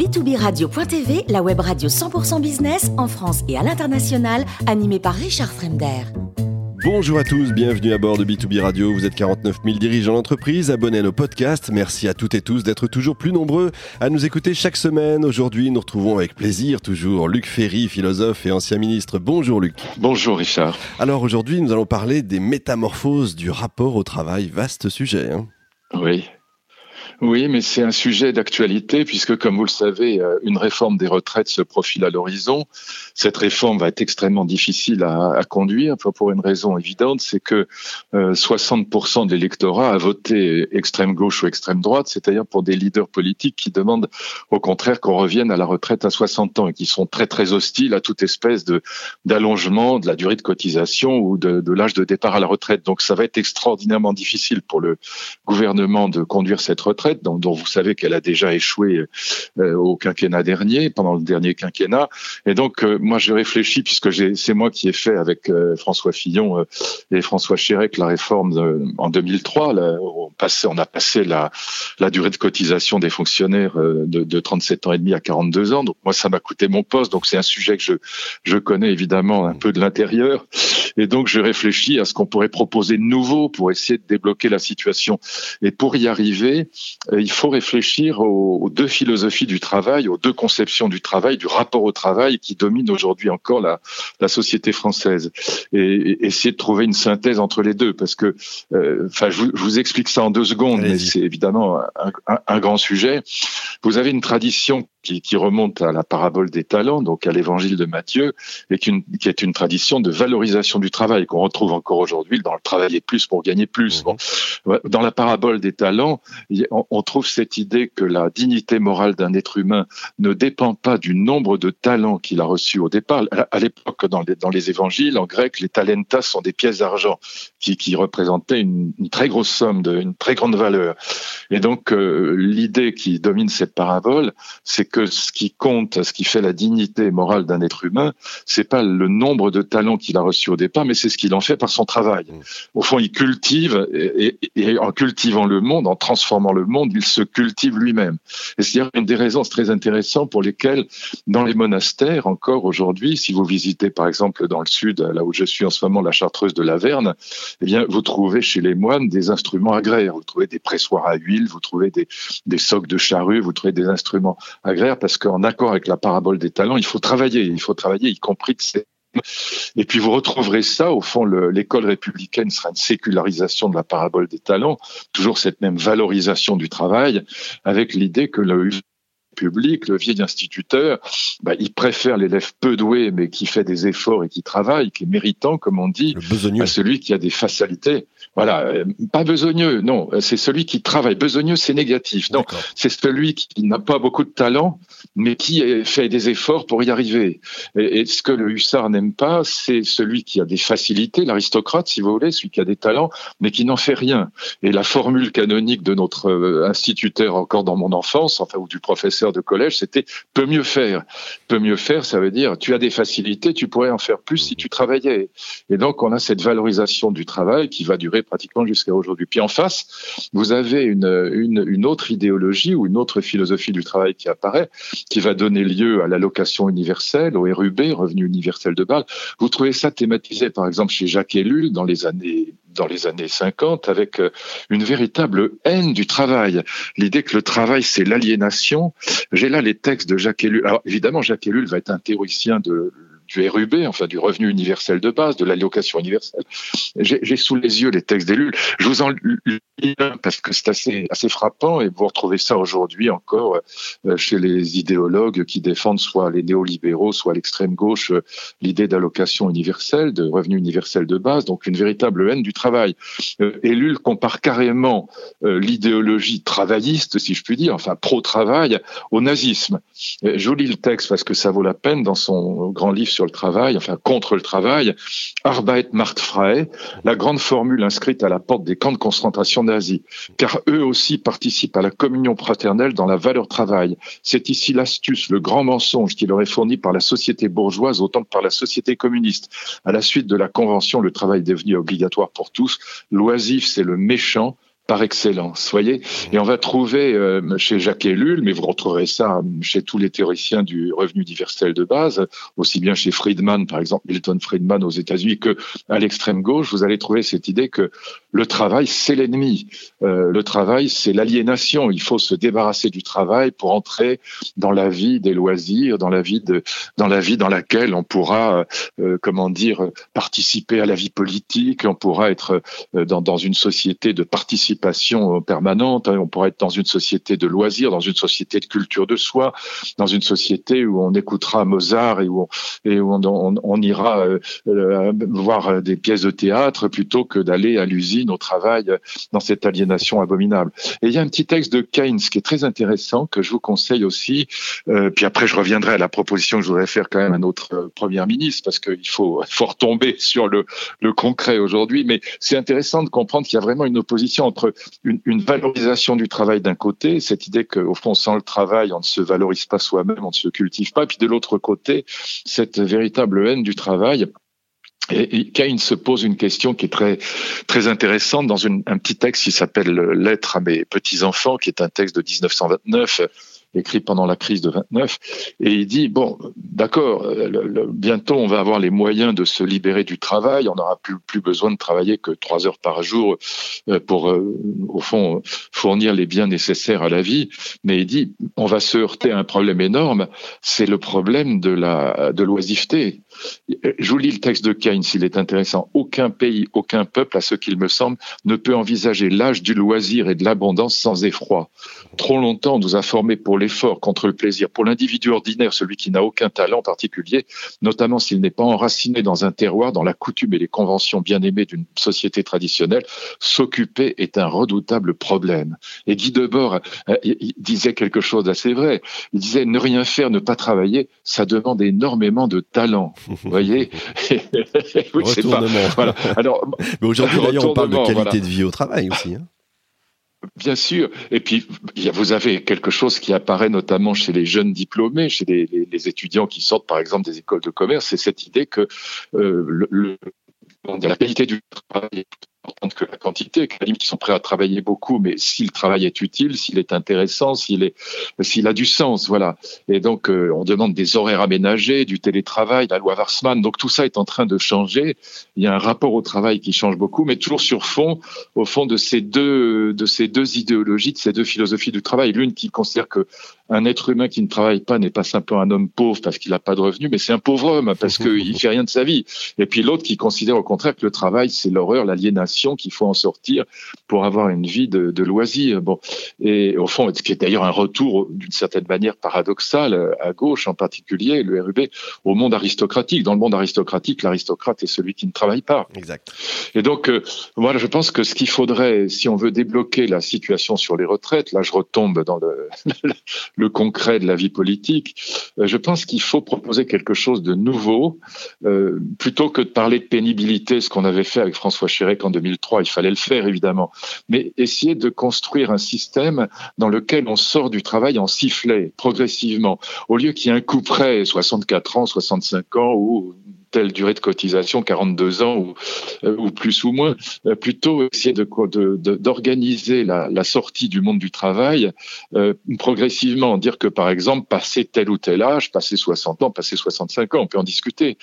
b2b-radio.tv, la web radio 100% business en France et à l'international, animée par Richard Fremder. Bonjour à tous, bienvenue à bord de B2B Radio. Vous êtes 49 000 dirigeants d'entreprise, abonnés à nos podcasts. Merci à toutes et tous d'être toujours plus nombreux à nous écouter chaque semaine. Aujourd'hui, nous retrouvons avec plaisir toujours Luc Ferry, philosophe et ancien ministre. Bonjour Luc. Bonjour Richard. Alors aujourd'hui, nous allons parler des métamorphoses du rapport au travail. Vaste sujet. Hein oui, oui, mais c'est un sujet d'actualité puisque, comme vous le savez, euh, une réforme des retraites se profile à l'horizon. Cette réforme va être extrêmement difficile à, conduire pour une raison évidente, c'est que euh, 60% de l'électorat a voté extrême gauche ou extrême droite, c'est-à-dire pour des leaders politiques qui demandent au contraire qu'on revienne à la retraite à 60 ans et qui sont très très hostiles à toute espèce d'allongement de la durée de cotisation ou de l'âge de départ à la retraite. Donc ça va être extraordinairement difficile pour le gouvernement de conduire cette retraite dont, vous savez qu'elle a déjà échoué euh, au quinquennat dernier, pendant le dernier quinquennat. Et donc, euh, moi, je réfléchis, puisque c'est moi qui ai fait avec euh, François Fillon et François Chérec la réforme en 2003. on, passait, on a passé la, la durée de cotisation des fonctionnaires de, de 37 ans et demi à 42 ans. Donc, moi, ça m'a coûté mon poste. Donc, c'est un sujet que je, je connais évidemment un peu de l'intérieur. Et donc, je réfléchis à ce qu'on pourrait proposer de nouveau pour essayer de débloquer la situation. Et pour y arriver, euh, il faut réfléchir aux, deux philosophies du travail, aux deux conceptions du travail, du rapport au travail qui domine aujourd'hui encore la, la, société française, et, essayer de trouver une synthèse entre les deux, parce que, euh, enfin, je, vous explique ça en deux secondes, mais c'est évidemment un, un, grand sujet. Vous avez une tradition qui, qui, remonte à la parabole des talents, donc à l'évangile de Matthieu, et qui, qui, est une tradition de valorisation du travail qu'on retrouve encore aujourd'hui dans le travailler plus pour gagner plus. Bon. Dans la parabole des talents, on, on trouve cette idée que la dignité morale d'un être humain ne dépend pas du nombre de talents qu'il a reçus au départ. À l'époque, dans les, dans les évangiles, en grec, les talentas sont des pièces d'argent qui, qui représentaient une, une, très grosse somme, de, une très grande valeur. Et donc, euh, l'idée qui domine cette parabole, c'est que ce qui compte, ce qui fait la dignité morale d'un être humain, c'est pas le nombre de talents qu'il a reçus au départ, mais c'est ce qu'il en fait par son travail. Mmh. Au fond, il cultive et, et, en cultivant le monde, en transformant le monde, il se cultive lui-même. Et c'est une des raisons très intéressantes pour lesquelles, dans les monastères, encore aujourd'hui, si vous visitez par exemple dans le sud, là où je suis en ce moment, la chartreuse de Laverne, eh bien, vous trouvez chez les moines des instruments agraires. Vous trouvez des pressoirs à huile, vous trouvez des, des socs de charrue, vous trouvez des instruments agraires parce qu'en accord avec la parabole des talents, il faut travailler, il faut travailler, y compris que c'est et puis vous retrouverez ça, au fond, l'école républicaine sera une sécularisation de la parabole des talents, toujours cette même valorisation du travail, avec l'idée que le public, le vieil instituteur, bah, il préfère l'élève peu doué mais qui fait des efforts et qui travaille, qui est méritant, comme on dit, à celui qui a des facilités. Voilà, euh, pas besogneux, non, c'est celui qui travaille. Besogneux, c'est négatif. Non, c'est celui qui n'a pas beaucoup de talent, mais qui fait des efforts pour y arriver. Et, ce que le hussard n'aime pas, c'est celui qui a des facilités, l'aristocrate, si vous voulez, celui qui a des talents, mais qui n'en fait rien. Et la formule canonique de notre euh, instituteur encore dans mon enfance, enfin, ou du professeur de collège, c'était peut mieux faire. Peut mieux faire, ça veut dire tu as des facilités, tu pourrais en faire plus si tu travaillais. Et donc, on a cette valorisation du travail qui va durer pratiquement jusqu'à aujourd'hui. Puis en face, vous avez une, une, autre idéologie ou une autre philosophie du travail qui apparaît, qui va donner lieu à l'allocation universelle, au RUB, revenu universel de base. Vous trouvez ça thématisé, par exemple, chez Jacques Ellul dans les années dans les années 50 avec euh, une véritable haine du travail. L'idée que le travail, c'est l'aliénation. J'ai là les textes de Jacques Ellul. Alors évidemment, Jacques Ellul va être un théoricien de du RUB, enfin du revenu universel de base, de l'allocation universelle. J'ai sous les yeux les textes d'élus. Je vous en lis un parce que c'est assez, assez frappant et vous retrouvez ça aujourd'hui encore euh, chez les idéologues qui défendent soit les néolibéraux, soit l'extrême gauche, euh, l'idée d'allocation universelle, de revenu universel de base, donc une véritable haine du travail. Ellul euh, compare carrément l'idéologie travailliste, si je puis dire, enfin pro-travail, au nazisme. Je vous lis le texte parce que ça vaut la peine dans son grand livre sur le travail, enfin contre le travail, Arbeit macht frei, la grande formule inscrite à la porte des camps de concentration nazis, car eux aussi participent à la communion fraternelle dans la valeur travail. C'est ici l'astuce, le grand mensonge qui leur est fourni par la société bourgeoise autant que par la société communiste. À la suite de la convention, le travail est devenu obligatoire pour tous. L'oisif, c'est le méchant par excellence, voyez. Et on va trouver euh, chez Jacques Ellul, mais vous retrouverez ça chez tous les théoriciens du revenu universel de base, aussi bien chez Friedman, par exemple, Milton Friedman aux États-Unis, que à l'extrême gauche, vous allez trouver cette idée que le travail, c'est l'ennemi. Euh, le travail, c'est l'aliénation. Il faut se débarrasser du travail pour entrer dans la vie des loisirs, dans la vie de, dans la vie dans laquelle on pourra, euh, comment dire, participer à la vie politique, on pourra être euh, dans, dans une société de participation permanente, hein, on pourra être dans une société de loisirs, dans une société de culture de soi, dans une société où on écoutera Mozart et où on, et où on, on, on ira voir des pièces de théâtre plutôt que d'aller à l'usine au travail dans cette aliénation abominable. Et il y a un petit texte de Keynes qui est très intéressant que je vous conseille aussi. Euh, puis après, je reviendrai à la proposition que je voudrais faire quand même à notre euh, premier ministre parce qu'il faut, faut retomber sur le concret aujourd'hui. Mais c'est intéressant de comprendre qu'il y a vraiment une opposition entre une, valorisation du travail d'un côté, cette idée qu'au fond, sans le travail, on ne se valorise pas soi-même, on ne se cultive pas. Puis de l'autre côté, cette véritable haine du travail et, Keynes se pose une question qui est très très intéressante dans un petit texte qui s'appelle Lettre à mes petits enfants, qui est un texte de 1929 écrit pendant la crise de 29, et il dit bon, d'accord, euh, bientôt on va avoir les moyens de se libérer du travail, on n'aura plus, plus besoin de travailler que trois heures par jour euh, pour, euh, au fond, fournir les biens nécessaires à la vie, mais il dit on va se heurter à un problème énorme, c'est le problème de la de l'oisiveté. Je vous lis le texte de Keynes, il est intéressant. Aucun pays, aucun peuple, à ce qu'il me semble, ne peut envisager l'âge du loisir et de l'abondance sans effroi. Trop longtemps, on nous a formés pour l'effort contre le plaisir. Pour l'individu ordinaire, celui qui n'a aucun talent particulier, notamment s'il n'est pas enraciné dans un terroir, dans la coutume et les conventions bien aimées d'une société traditionnelle, s'occuper est un redoutable problème. Et Guy Debord euh, disait quelque chose d'assez vrai. Il disait ne rien faire, ne pas travailler, ça demande énormément de talent. Vous voyez Retournement. Alors, Mais aujourd'hui, d'ailleurs, on parle de qualité de vie au travail aussi. Hein. Bien sûr. Et puis, vous avez quelque chose qui apparaît notamment chez les jeunes diplômés, chez les, étudiants qui sortent, par exemple, des écoles de commerce, c'est cette idée que euh, le, la qualité du travail est importante que la quantité, qui sont prêts à travailler beaucoup, mais si le travail est utile, s'il est intéressant, s'il s'il a du sens, voilà. Et donc, euh, on demande des horaires aménagés, du télétravail, la loi Warsman. Donc, tout ça est en train de changer. Il y a un rapport au travail qui change beaucoup, mais toujours sur fond, au fond de ces deux, de ces deux idéologies, de ces deux philosophies du travail. L'une qui considère que un être humain qui ne travaille pas n'est pas simplement un homme pauvre parce qu'il n'a pas de revenus, mais c'est un pauvre homme parce qu'il fait rien de sa vie. Et puis l'autre qui considère au contraire que le travail, c'est l'horreur, l'aliénation, qu'il faut en sortir pour avoir une vie de, de loisir. Bon, et au fond, ce qui est d'ailleurs un retour d'une certaine manière paradoxal à gauche en particulier, le RUB, au monde aristocratique. Dans le monde aristocratique, l'aristocrate est celui qui ne travaille pas. Exact. Et donc, euh, voilà, je pense que ce qu'il faudrait, si on veut débloquer la situation sur les retraites, là, je retombe dans le le concret de la vie politique, euh, je pense qu'il faut proposer quelque chose de nouveau, euh, plutôt que de parler de pénibilité, ce qu'on avait fait avec François Chirac en 2003, il fallait le faire évidemment, mais essayer de construire un système dans lequel on sort du travail en sifflet, progressivement, au lieu qu'il y ait un coup près, 64 ans, 65 ans, ou telle durée de cotisation, 42 ans ou, euh, ou plus ou moins, euh, plutôt essayer de d'organiser la, la, sortie du monde du travail euh, progressivement, dire que par exemple, passer tel ou tel âge, passer 60 ans, passer 65 ans, on peut en discuter,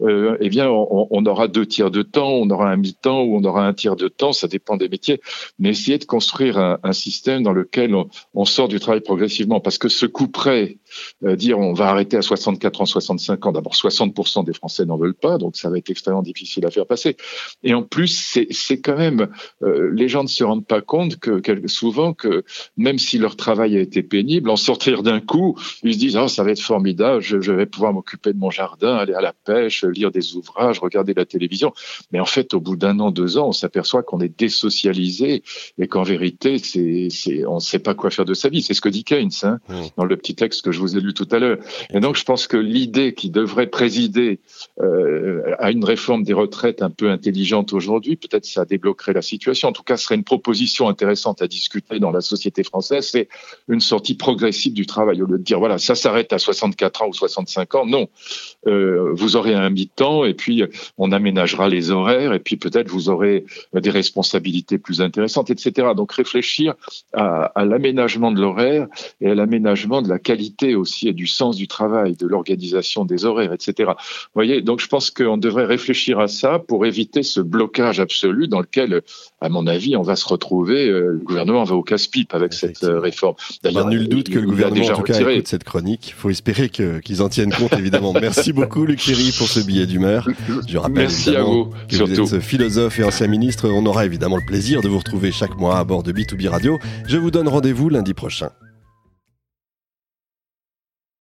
euh, eh bien on, on, aura deux tiers de temps, on aura un mi-temps ou on aura un tiers de temps, ça dépend des métiers, mais essayer de construire un, un système dans lequel on, on, sort du travail progressivement, parce que ce coup près, dire on va arrêter à 64 ans, 65 ans, d'abord 60% des Français n'en veulent pas, donc ça va être extrêmement difficile à faire passer. Et en plus, c'est quand même, euh, les gens ne se rendent pas compte que, souvent que même si leur travail a été pénible, en sortir d'un coup, ils se disent oh ça va être formidable, je, vais pouvoir m'occuper de mon jardin, aller à la pêche, lire des ouvrages, regarder la télévision. Mais en fait, au bout d'un an, deux ans, on s'aperçoit qu'on est désocialisé et qu'en vérité, c'est on ne sait pas quoi faire de sa vie. C'est ce que dit Keynes hein, mmh. dans le petit texte que je vous ai lu tout à l'heure. Et donc, je pense que l'idée qui devrait présider euh, à une réforme des retraites un peu intelligente aujourd'hui, peut-être ça débloquerait la situation. En tout cas, ce serait une proposition intéressante à discuter dans la société française. C'est une sortie progressive du travail. Au lieu de dire, voilà, ça s'arrête à 64 ans ou 65 ans, non. Euh, vous aurez un mi-temps et puis on aménagera les horaires et puis peut-être vous aurez des responsabilités plus intéressantes, etc. Donc réfléchir à, à l'aménagement de l'horaire et à l'aménagement de la qualité aussi et du sens du travail, de l'organisation des horaires, etc. Vous voyez, donc je pense qu'on devrait réfléchir à ça pour éviter ce blocage absolu dans lequel, à mon avis, on va se retrouver. Euh, le gouvernement va au casse-pipe avec cette euh, réforme. D'ailleurs, nul doute que le gouvernement, en tout cas, écoute cette chronique. Il faut espérer qu'ils en tiennent compte, évidemment. Merci beaucoup, Luc Ferry, pour ce billet d'humeur. Je rappelle Merci à vous, que surtout. vous êtes philosophe et ancien ministre. On aura évidemment le plaisir de vous retrouver chaque mois à bord de B2B Radio. Je vous donne rendez-vous lundi prochain.